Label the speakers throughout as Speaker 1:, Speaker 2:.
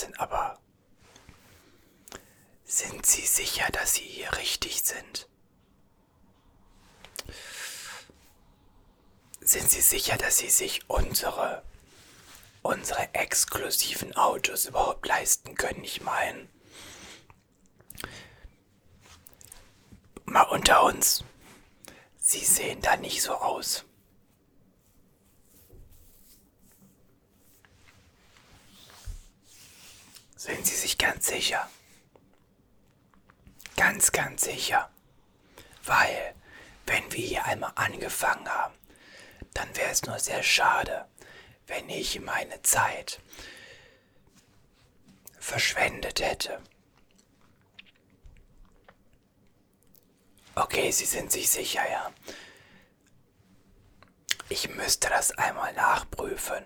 Speaker 1: sind, aber sind Sie sicher, dass Sie hier richtig sind? Sind Sie sicher, dass Sie sich unsere, unsere exklusiven Autos überhaupt leisten können? Ich meine, mal unter uns, Sie sehen da nicht so aus. Sind Sie sich ganz sicher? Ganz, ganz sicher. Weil, wenn wir hier einmal angefangen haben, dann wäre es nur sehr schade, wenn ich meine Zeit verschwendet hätte. Okay, Sie sind sich sicher, ja. Ich müsste das einmal nachprüfen.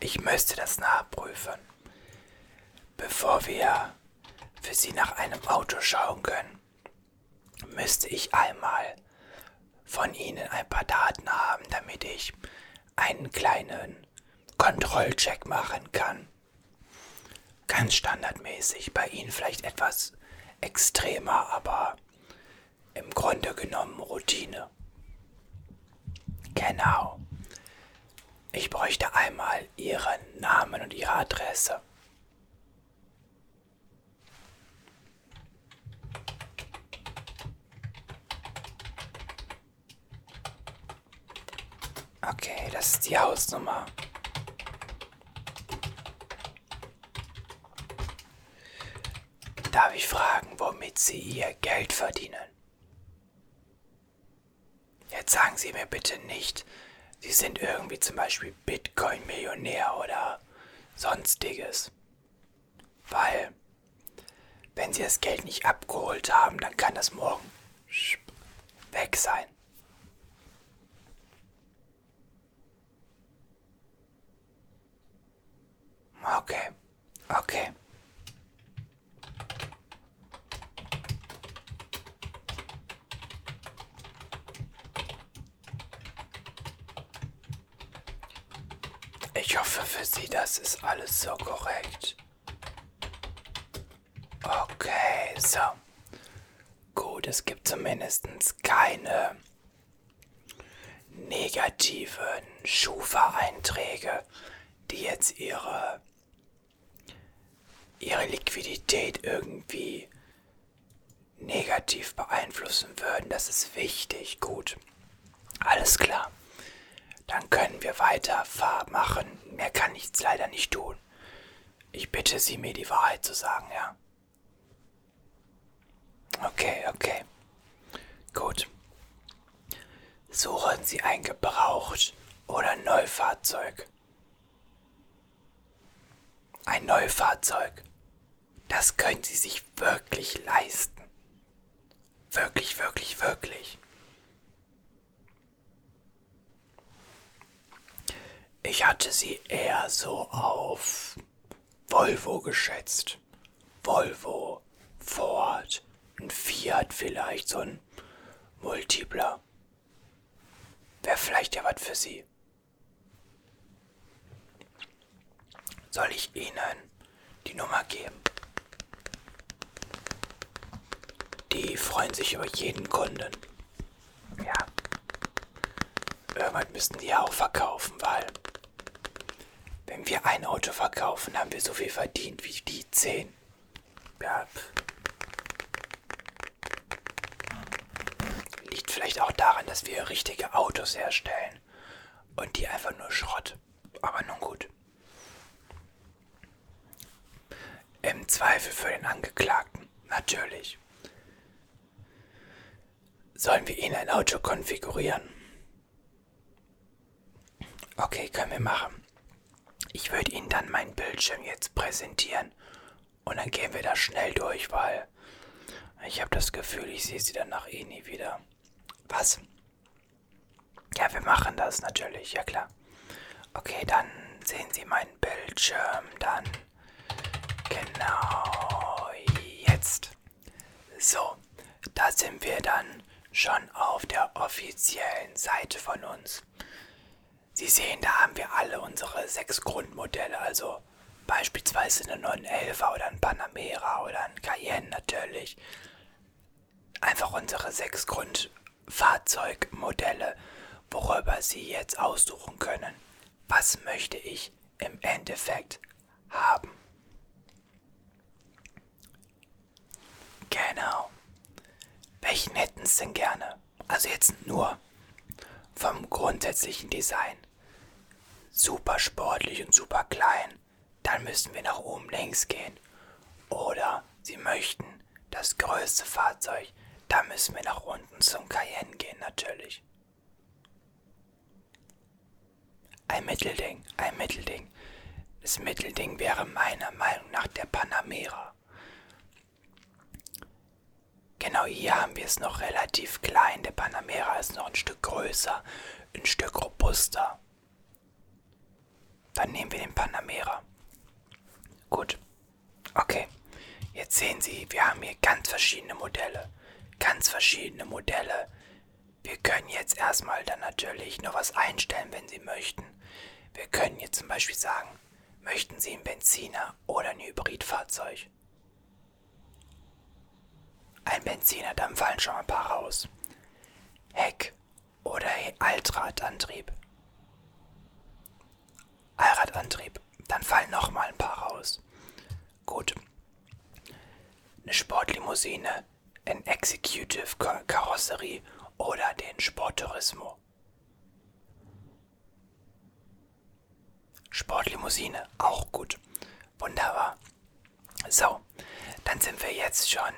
Speaker 1: Ich müsste das nachprüfen. Bevor wir für Sie nach einem Auto schauen können, müsste ich einmal von Ihnen ein paar Daten haben, damit ich einen kleinen Kontrollcheck machen kann. Ganz standardmäßig, bei Ihnen vielleicht etwas extremer, aber im Grunde genommen Routine. Genau. Ich bräuchte einmal Ihren Namen und Ihre Adresse. Okay, das ist die Hausnummer. Darf ich fragen, womit Sie Ihr Geld verdienen? Jetzt sagen Sie mir bitte nicht, Sie sind irgendwie zum Beispiel Bitcoin-Millionär oder sonstiges. Weil, wenn Sie das Geld nicht abgeholt haben, dann kann das morgen weg sein. Okay, okay. Ich hoffe für Sie, das ist alles so korrekt. Okay, so. Gut, es gibt zumindest keine negativen Schufa-Einträge, die jetzt ihre ihre Liquidität irgendwie negativ beeinflussen würden. Das ist wichtig. Gut. Dann können wir weiter machen. Mehr kann ich leider nicht tun. Ich bitte Sie, mir die Wahrheit zu sagen, ja? Okay, okay. Gut. Suchen Sie ein Gebraucht oder Neufahrzeug? Ein Neufahrzeug. Das können Sie sich wirklich leisten. Wirklich, wirklich, wirklich. Ich hatte sie eher so auf Volvo geschätzt. Volvo, Ford, ein Fiat vielleicht, so ein Multipler. Wäre vielleicht ja was für Sie. Soll ich Ihnen die Nummer geben? Die freuen sich über jeden Kunden. Ja. Irgendwann müssen die ja auch verkaufen, weil wenn wir ein Auto verkaufen, haben wir so viel verdient wie die zehn. Ja. Liegt vielleicht auch daran, dass wir richtige Autos herstellen und die einfach nur Schrott. Aber nun gut. Im Zweifel für den Angeklagten, natürlich. Sollen wir Ihnen ein Auto konfigurieren? Okay, können wir machen. Ich würde Ihnen dann meinen Bildschirm jetzt präsentieren und dann gehen wir da schnell durch, weil ich habe das Gefühl, ich sehe Sie danach eh nie wieder. Was? Ja, wir machen das natürlich, ja klar. Okay, dann sehen Sie meinen Bildschirm, dann genau jetzt. So, da sind wir dann schon auf der offiziellen Seite von uns. Sie sehen, da haben wir alle unsere sechs Grundmodelle, also beispielsweise eine 911 oder ein Panamera oder ein Cayenne natürlich. Einfach unsere sechs Grundfahrzeugmodelle, worüber Sie jetzt aussuchen können, was möchte ich im Endeffekt haben. Genau. Welchen hätten Sie denn gerne? Also jetzt nur vom grundsätzlichen Design. Super sportlich und super klein. Dann müssen wir nach oben links gehen. Oder Sie möchten das größte Fahrzeug. Da müssen wir nach unten zum Cayenne gehen natürlich. Ein Mittelding, ein Mittelding. Das Mittelding wäre meiner Meinung nach der Panamera. Genau hier haben wir es noch relativ klein. Der Panamera ist noch ein Stück größer, ein Stück robuster. Dann nehmen wir den Panamera. Gut. Okay. Jetzt sehen Sie, wir haben hier ganz verschiedene Modelle. Ganz verschiedene Modelle. Wir können jetzt erstmal dann natürlich noch was einstellen, wenn Sie möchten. Wir können jetzt zum Beispiel sagen, möchten Sie einen Benziner oder ein Hybridfahrzeug? Ein Benziner, dann fallen schon ein paar raus. Heck oder Altradantrieb. Allradantrieb, dann fallen noch mal ein paar raus. Gut. Eine Sportlimousine, ein Executive Karosserie oder den Sporttourismo. Sportlimousine, auch gut. Wunderbar. So, dann sind wir jetzt schon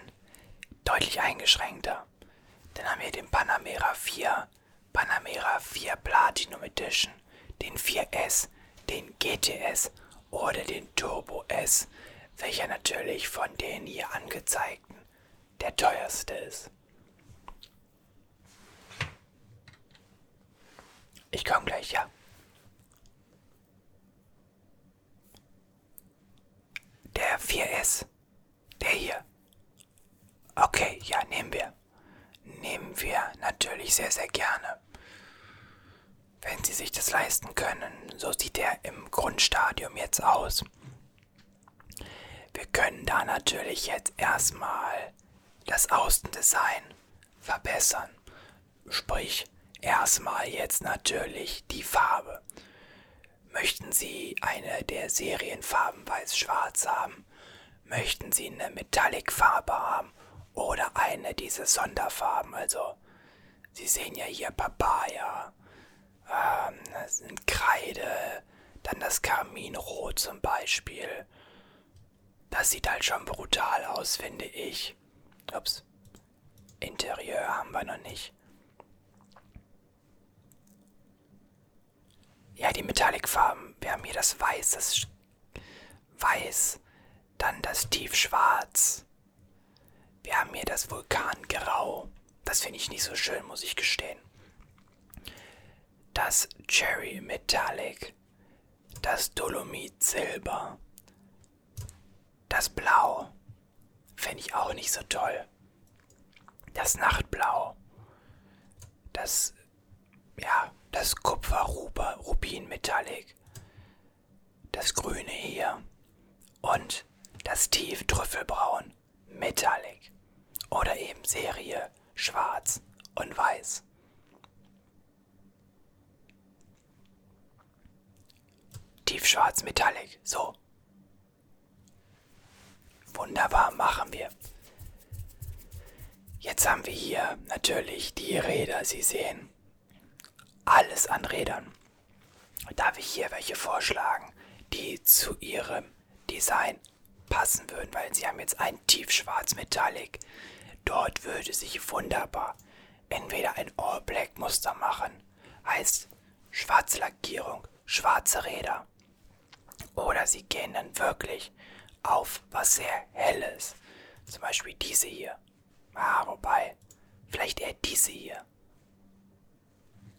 Speaker 1: deutlich eingeschränkter. Dann haben wir den Panamera 4, Panamera 4 Platinum Edition, den 4S, den GTS oder den Turbo S, welcher natürlich von den hier angezeigten der teuerste ist. Ich komme gleich, ja. Der 4S. Der hier. Okay, ja, nehmen wir. Nehmen wir natürlich sehr, sehr gerne. Wenn Sie sich das leisten können, so sieht er im Grundstadium jetzt aus. Wir können da natürlich jetzt erstmal das Außendesign verbessern. Sprich, erstmal jetzt natürlich die Farbe. Möchten Sie eine der Serienfarben weiß-schwarz haben? Möchten Sie eine Metallic-Farbe haben? Oder eine dieser Sonderfarben? Also, Sie sehen ja hier Papaya, ähm, das sind Kreide, dann das Karminrot zum Beispiel. Das sieht halt schon brutal aus, finde ich. Ups. Interieur haben wir noch nicht. Ja, die Metallic-Farben. Wir haben hier das Weiß, das Weiß, dann das Tiefschwarz. Wir haben hier das Vulkangrau. Das finde ich nicht so schön, muss ich gestehen. Das Cherry Metallic. Das Dolomit Silber. Das Blau. Finde ich auch nicht so toll. Das Nachtblau. Das, ja, das Kupfer Rubin Metallic. Das Grüne hier. Und das Tief Metallic. Oder eben Serie Schwarz und Weiß. Tiefschwarz Metallic. So, Wunderbar, machen wir. Jetzt haben wir hier natürlich die Räder, Sie sehen. Alles an Rädern. Darf ich hier welche vorschlagen, die zu Ihrem Design passen würden, weil Sie haben jetzt ein tiefschwarz Metallic. Dort würde sich wunderbar entweder ein All Black Muster machen, heißt schwarze Lackierung, schwarze Räder. Oder Sie gehen dann wirklich auf was sehr Helles. Zum Beispiel diese hier. Ah, wobei, vielleicht eher diese hier.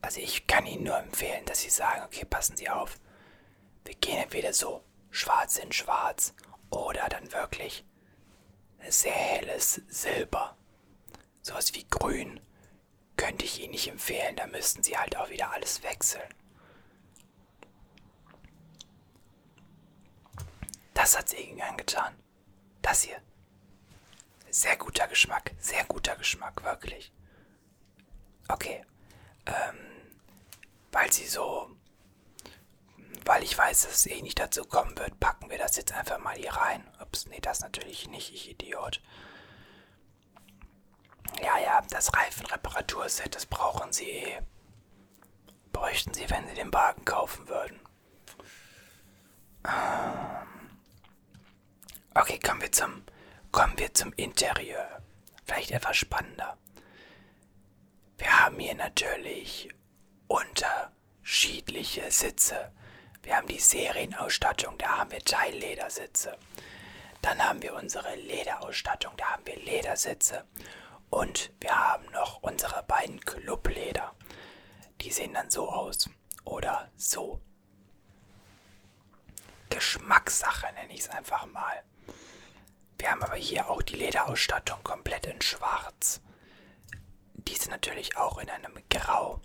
Speaker 1: Also ich kann Ihnen nur empfehlen, dass Sie sagen, okay, passen Sie auf. Wir gehen entweder so schwarz in schwarz oder dann wirklich sehr helles Silber. Sowas wie grün könnte ich Ihnen nicht empfehlen, da müssten Sie halt auch wieder alles wechseln. Das hat sie Ihnen angetan. Das hier. Sehr guter Geschmack, sehr guter Geschmack, wirklich. Okay. Ähm, weil sie so, weil ich weiß, dass es eh nicht dazu kommen wird, packen wir das jetzt einfach mal hier rein. Ups, nee, das natürlich nicht, ich Idiot. Ja, ja, das Reifenreparaturset, das brauchen sie eh. Bräuchten sie, wenn sie den Wagen kaufen würden. Ähm. Okay, kommen wir zum, kommen wir zum Interieur. Vielleicht etwas spannender. Wir haben hier natürlich unterschiedliche Sitze. Wir haben die Serienausstattung, da haben wir Teilledersitze. Dann haben wir unsere Lederausstattung, da haben wir Ledersitze. Und wir haben noch unsere beiden Clubleder. Die sehen dann so aus. Oder so. Geschmackssache nenne ich es einfach mal. Wir haben aber hier auch die Lederausstattung komplett in schwarz. Diese natürlich auch in einem Grau.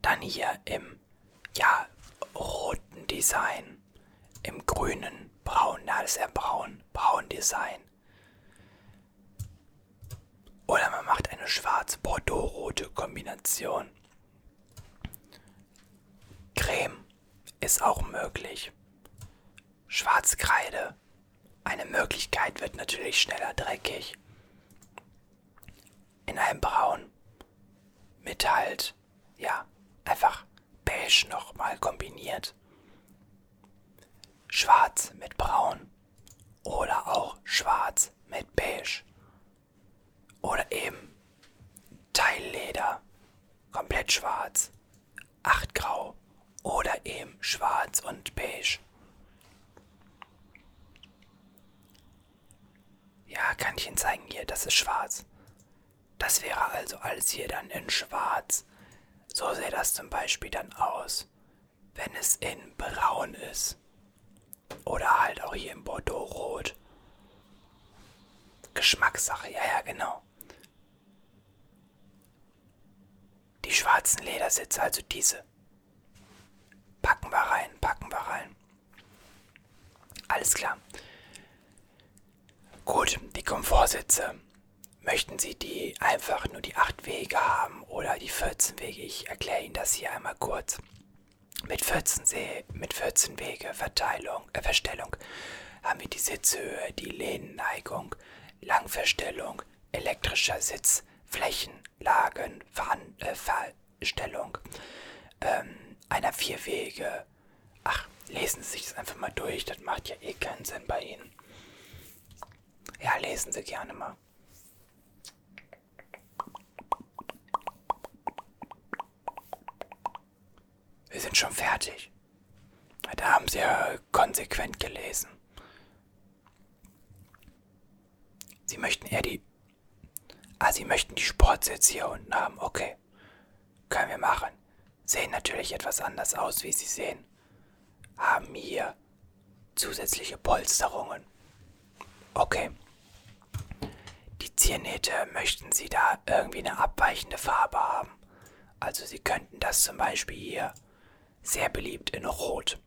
Speaker 1: Dann hier im, ja, roten Design. Im grünen, braun, na, ist ja braun, braun Design. Oder man macht eine schwarz-bordeaux-rote Kombination. Creme ist auch möglich. Schwarzkreide. Eine Möglichkeit wird natürlich schneller dreckig. In einem Braun. Mit halt, ja, einfach beige nochmal kombiniert. Schwarz mit Braun. Oder auch schwarz mit beige. Oder eben Teilleder, komplett schwarz, 8 grau oder eben schwarz und beige. Ja, kann ich Ihnen zeigen hier, das ist schwarz. Das wäre also alles hier dann in schwarz. So sähe das zum Beispiel dann aus, wenn es in braun ist. Oder halt auch hier in Bordeaux-Rot. Geschmackssache, ja, ja, genau. Die schwarzen Ledersitze, also diese. Packen wir rein, packen wir rein. Alles klar. Gut, die Komfortsitze. Möchten Sie die einfach nur die 8 Wege haben oder die 14 Wege? Ich erkläre Ihnen das hier einmal kurz. Mit 14, See, mit 14 Wege Verteilung, äh, Verstellung haben wir die Sitzhöhe, die Lehnenneigung, Langverstellung, elektrischer Sitz, Flächenlagen, Veran äh, Verstellung ähm, einer vier Wege. Ach, lesen Sie sich das einfach mal durch, das macht ja eh keinen Sinn bei Ihnen. Ja, lesen Sie gerne mal. Wir sind schon fertig. Da haben Sie ja konsequent gelesen. Sie möchten eher die Ah, Sie möchten die Sportsitze hier unten haben. Okay. Können wir machen. Sehen natürlich etwas anders aus, wie Sie sehen. Haben hier zusätzliche Polsterungen. Okay. Die Ziernähte möchten Sie da irgendwie eine abweichende Farbe haben. Also Sie könnten das zum Beispiel hier sehr beliebt in Rot.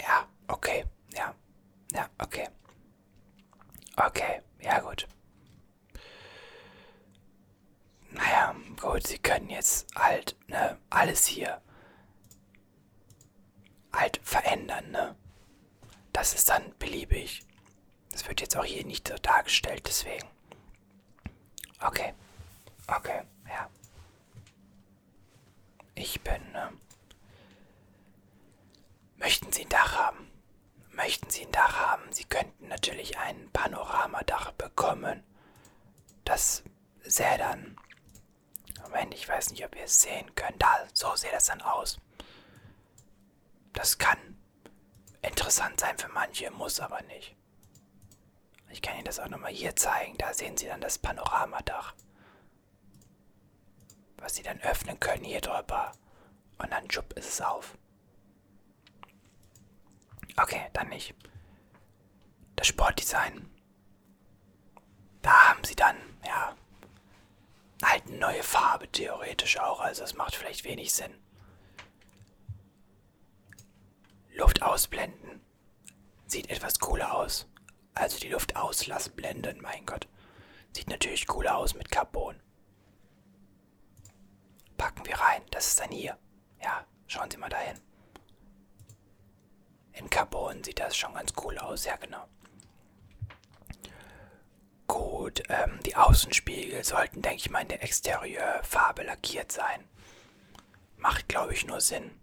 Speaker 1: Ja, Okay, ja. Ja, okay. Okay, ja gut. Naja, gut, sie können jetzt halt, ne, alles hier halt verändern, ne? Das ist dann beliebig. Das wird jetzt auch hier nicht so dargestellt, deswegen. Okay. Okay, ja. Ich bin, ne? Möchten Sie ein Dach haben? Möchten Sie ein Dach haben? Sie könnten natürlich ein Panoramadach bekommen. Das sähe dann. Moment, ich weiß nicht, ob ihr es sehen könnt. Da, so sieht das dann aus. Das kann interessant sein für manche, muss aber nicht. Ich kann Ihnen das auch nochmal hier zeigen. Da sehen Sie dann das Panoramadach. Was Sie dann öffnen können hier drüber. Und dann schupp ist es auf. Okay, dann nicht. Das Sportdesign. Da haben sie dann, ja, halt neue Farbe theoretisch auch, also es macht vielleicht wenig Sinn. Luft ausblenden. Sieht etwas cooler aus. Also die Luft auslassen, blenden, mein Gott. Sieht natürlich cooler aus mit Carbon. Packen wir rein. Das ist dann hier. Ja, schauen Sie mal dahin. In Carbon sieht das schon ganz cool aus, ja genau. Gut, ähm, die Außenspiegel sollten, denke ich mal, in der Exterieurfarbe lackiert sein. Macht, glaube ich, nur Sinn.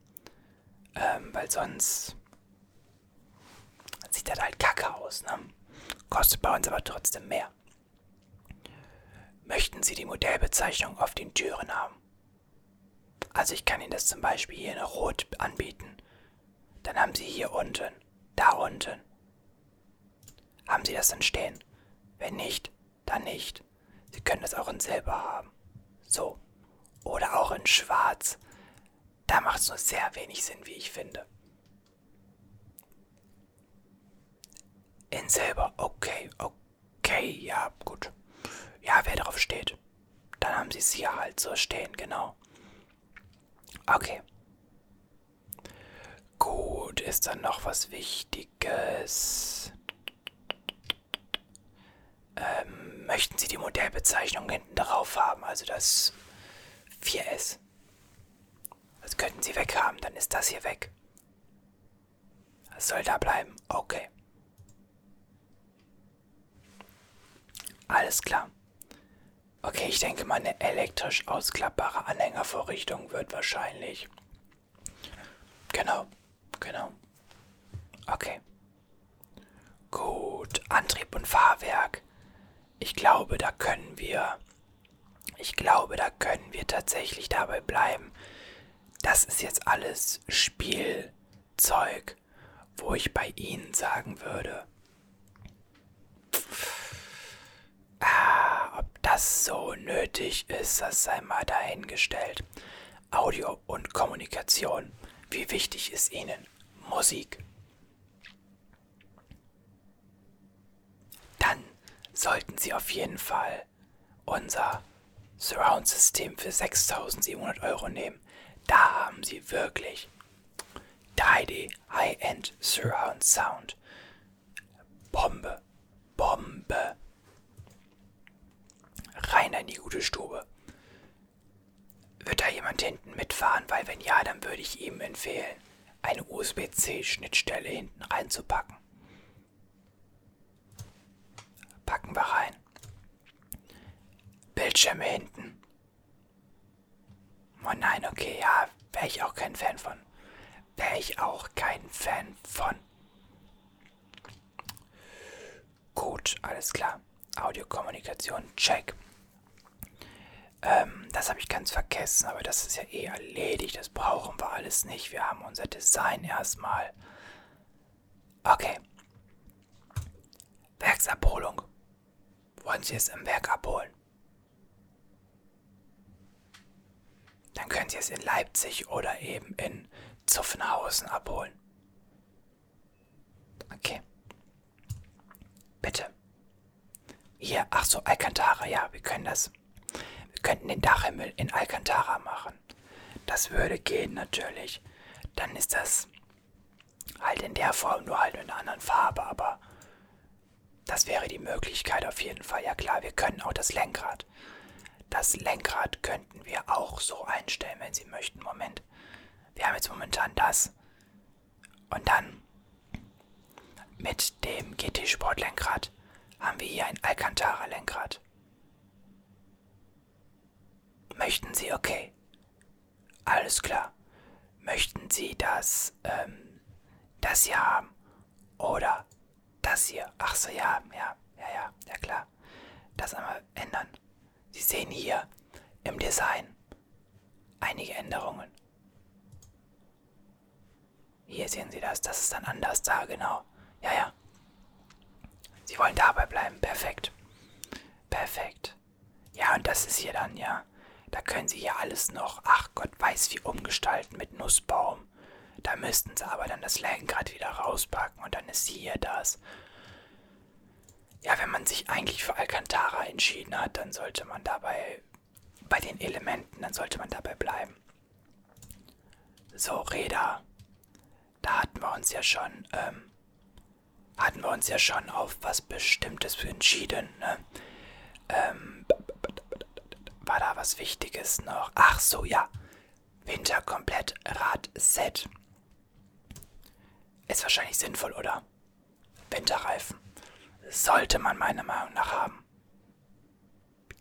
Speaker 1: Ähm, weil sonst sieht das halt kacke aus, ne? Kostet bei uns aber trotzdem mehr. Möchten Sie die Modellbezeichnung auf den Türen haben? Also ich kann Ihnen das zum Beispiel hier in Rot anbieten. Dann haben Sie hier unten, da unten. Haben Sie das dann stehen? Wenn nicht, dann nicht. Sie können das auch in Silber haben. So. Oder auch in Schwarz. Da macht es nur sehr wenig Sinn, wie ich finde. In Silber, okay, okay, ja, gut. Ja, wer drauf steht. Dann haben sie es hier halt so stehen, genau. Okay. Gut, ist dann noch was Wichtiges? Ähm, möchten Sie die Modellbezeichnung hinten drauf haben, also das 4S? Könnten Sie weghaben, dann ist das hier weg. Das soll da bleiben. Okay. Alles klar. Okay, ich denke mal, eine elektrisch ausklappbare Anhängervorrichtung wird wahrscheinlich. Genau, genau. Okay. Gut, Antrieb und Fahrwerk. Ich glaube, da können wir. Ich glaube, da können wir tatsächlich dabei bleiben. Das ist jetzt alles Spielzeug, wo ich bei Ihnen sagen würde. Ah, ob das so nötig ist, das sei mal dahingestellt. Audio und Kommunikation. Wie wichtig ist Ihnen Musik? Dann sollten Sie auf jeden Fall unser Surround-System für 6700 Euro nehmen. Da haben Sie wirklich 3D High-End Surround Sound. Bombe, Bombe. Rein in die gute Stube. Wird da jemand hinten mitfahren? Weil wenn ja, dann würde ich ihm empfehlen, eine USB-C-Schnittstelle hinten reinzupacken. Packen wir rein. Bildschirme hinten. Oh nein, okay, ja, wäre ich auch kein Fan von. Wäre ich auch kein Fan von. Gut, alles klar. Audiokommunikation, check. Ähm, das habe ich ganz vergessen, aber das ist ja eh erledigt. Das brauchen wir alles nicht. Wir haben unser Design erstmal. Okay. Werksabholung. Wollen Sie es im Werk abholen? Dann können Sie es in Leipzig oder eben in Zuffenhausen abholen. Okay. Bitte. Hier, ach so, Alcantara, ja, wir können das. Wir könnten den Dachhimmel in Alcantara machen. Das würde gehen natürlich. Dann ist das halt in der Form, nur halt in einer anderen Farbe, aber das wäre die Möglichkeit auf jeden Fall. Ja klar, wir können auch das Lenkrad. Das Lenkrad könnten wir auch so einstellen, wenn Sie möchten. Moment. Wir haben jetzt momentan das. Und dann mit dem GT Sport Lenkrad haben wir hier ein Alcantara Lenkrad. Möchten Sie, okay. Alles klar. Möchten Sie das, ähm, das hier haben? Oder das hier? Ach so, ja, ja, ja, ja, ja klar. Das einmal ändern. Sie sehen hier im Design einige Änderungen. Hier sehen Sie das, das ist dann anders da, genau. Ja, ja. Sie wollen dabei bleiben, perfekt. Perfekt. Ja, und das ist hier dann, ja. Da können Sie hier alles noch, ach Gott weiß wie umgestalten mit Nussbaum. Da müssten Sie aber dann das Lenkrad wieder rauspacken und dann ist hier das. Ja, wenn man sich eigentlich für Alcantara entschieden hat, dann sollte man dabei bei den Elementen, dann sollte man dabei bleiben. So, Räder. Da hatten wir uns ja schon, ähm, hatten wir uns ja schon auf was Bestimmtes entschieden, ne? Ähm, war da was Wichtiges noch? Ach so, ja. Winter komplett Rad-Set. Ist wahrscheinlich sinnvoll, oder? Winterreifen. Sollte man meiner Meinung nach haben.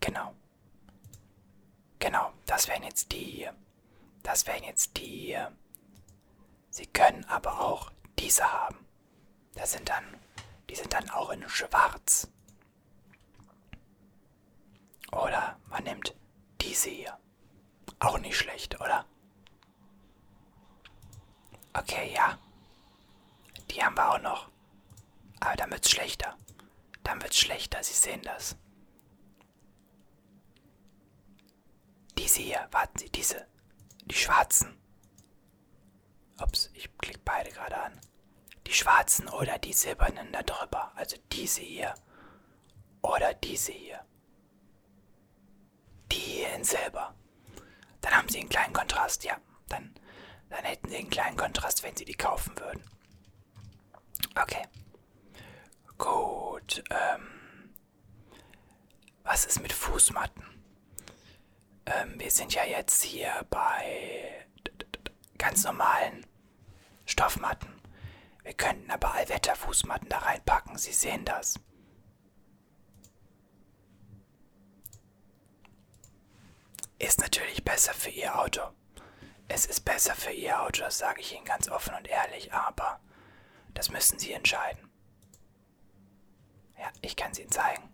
Speaker 1: Genau. Genau, das wären jetzt die hier. Das wären jetzt die hier. Sie können aber auch diese haben. Das sind dann, die sind dann auch in schwarz. Oder man nimmt diese hier. Auch nicht schlecht, oder? Okay, ja. Die haben wir auch noch. Aber wird's schlechter. Dann wird's schlechter, Sie sehen das. Diese hier, warten Sie, diese. Die schwarzen. Ups, ich klicke beide gerade an. Die schwarzen oder die silbernen da drüber. Also diese hier. Oder diese hier. Die hier in Silber. Dann haben sie einen kleinen Kontrast, ja. Dann, dann hätten sie einen kleinen Kontrast, wenn sie die kaufen würden. Okay. Gut. Ähm, was ist mit Fußmatten? Ähm, wir sind ja jetzt hier bei ganz normalen Stoffmatten. Wir könnten aber Allwetterfußmatten da reinpacken. Sie sehen das. Ist natürlich besser für Ihr Auto. Es ist besser für Ihr Auto, das sage ich Ihnen ganz offen und ehrlich, aber das müssen Sie entscheiden. Ja, ich kann es Ihnen zeigen.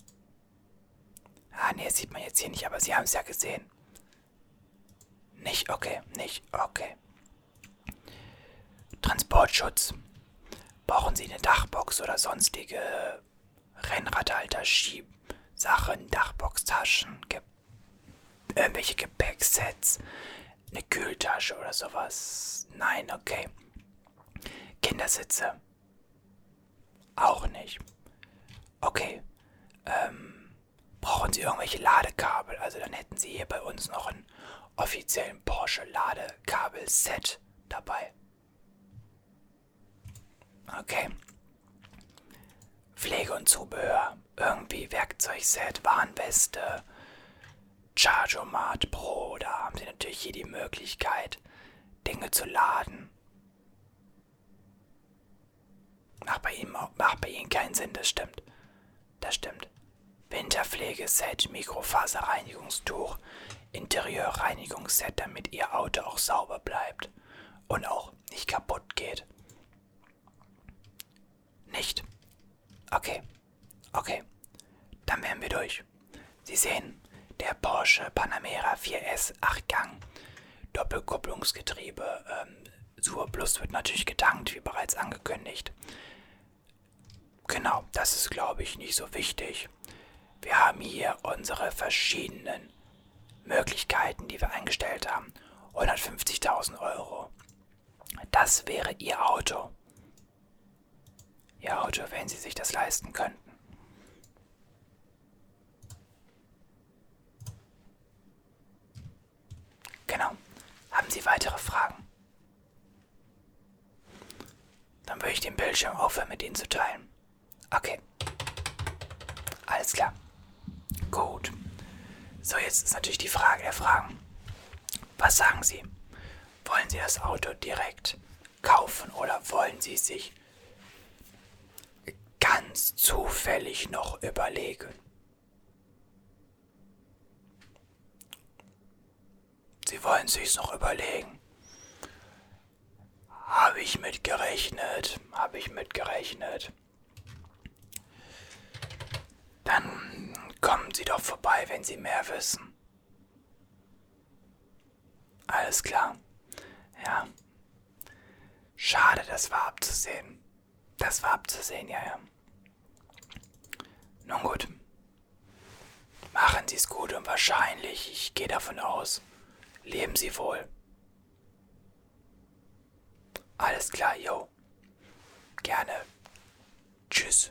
Speaker 1: Ah, nee, sieht man jetzt hier nicht, aber Sie haben es ja gesehen. Nicht, okay, nicht, okay. Transportschutz. Brauchen Sie eine Dachbox oder sonstige Rennradhalter, Schiebsachen, Dachboxtaschen, Ge irgendwelche Gepäcksets, eine Kühltasche oder sowas? Nein, okay. Kindersitze. Auch nicht. Okay. Ähm, brauchen Sie irgendwelche Ladekabel? Also dann hätten Sie hier bei uns noch einen offiziellen Porsche Ladekabel-Set dabei. Okay. Pflege und Zubehör. Irgendwie Werkzeugset, Warnweste, Chargeomat Pro. Da haben Sie natürlich hier die Möglichkeit, Dinge zu laden. Macht bei Ihnen, macht bei Ihnen keinen Sinn, das stimmt. Das stimmt. Winterpflegeset, Mikrofaserreinigungstuch, Interieurreinigungsset, damit Ihr Auto auch sauber bleibt und auch nicht kaputt geht. Nicht? Okay. Okay. Dann wären wir durch. Sie sehen, der Porsche Panamera 4S 8-Gang, Doppelkupplungsgetriebe, ähm, Sur Plus wird natürlich getankt, wie bereits angekündigt. Genau, das ist glaube ich nicht so wichtig. Wir haben hier unsere verschiedenen Möglichkeiten, die wir eingestellt haben. 150.000 Euro. Das wäre Ihr Auto. Ihr Auto, wenn Sie sich das leisten könnten. Genau. Haben Sie weitere Fragen? Dann würde ich den Bildschirm aufhören, mit Ihnen zu teilen. Okay. Alles klar. Gut. So, jetzt ist natürlich die Frage der Fragen. Was sagen Sie? Wollen Sie das Auto direkt kaufen oder wollen Sie sich ganz zufällig noch überlegen? Sie wollen sich's noch überlegen. Habe ich mitgerechnet, habe ich mitgerechnet. Dann kommen Sie doch vorbei, wenn Sie mehr wissen. Alles klar. Ja. Schade, das war abzusehen. Das war abzusehen, ja, ja. Nun gut. Machen Sie es gut und wahrscheinlich, ich gehe davon aus, leben Sie wohl. Alles klar, yo. Gerne. Tschüss.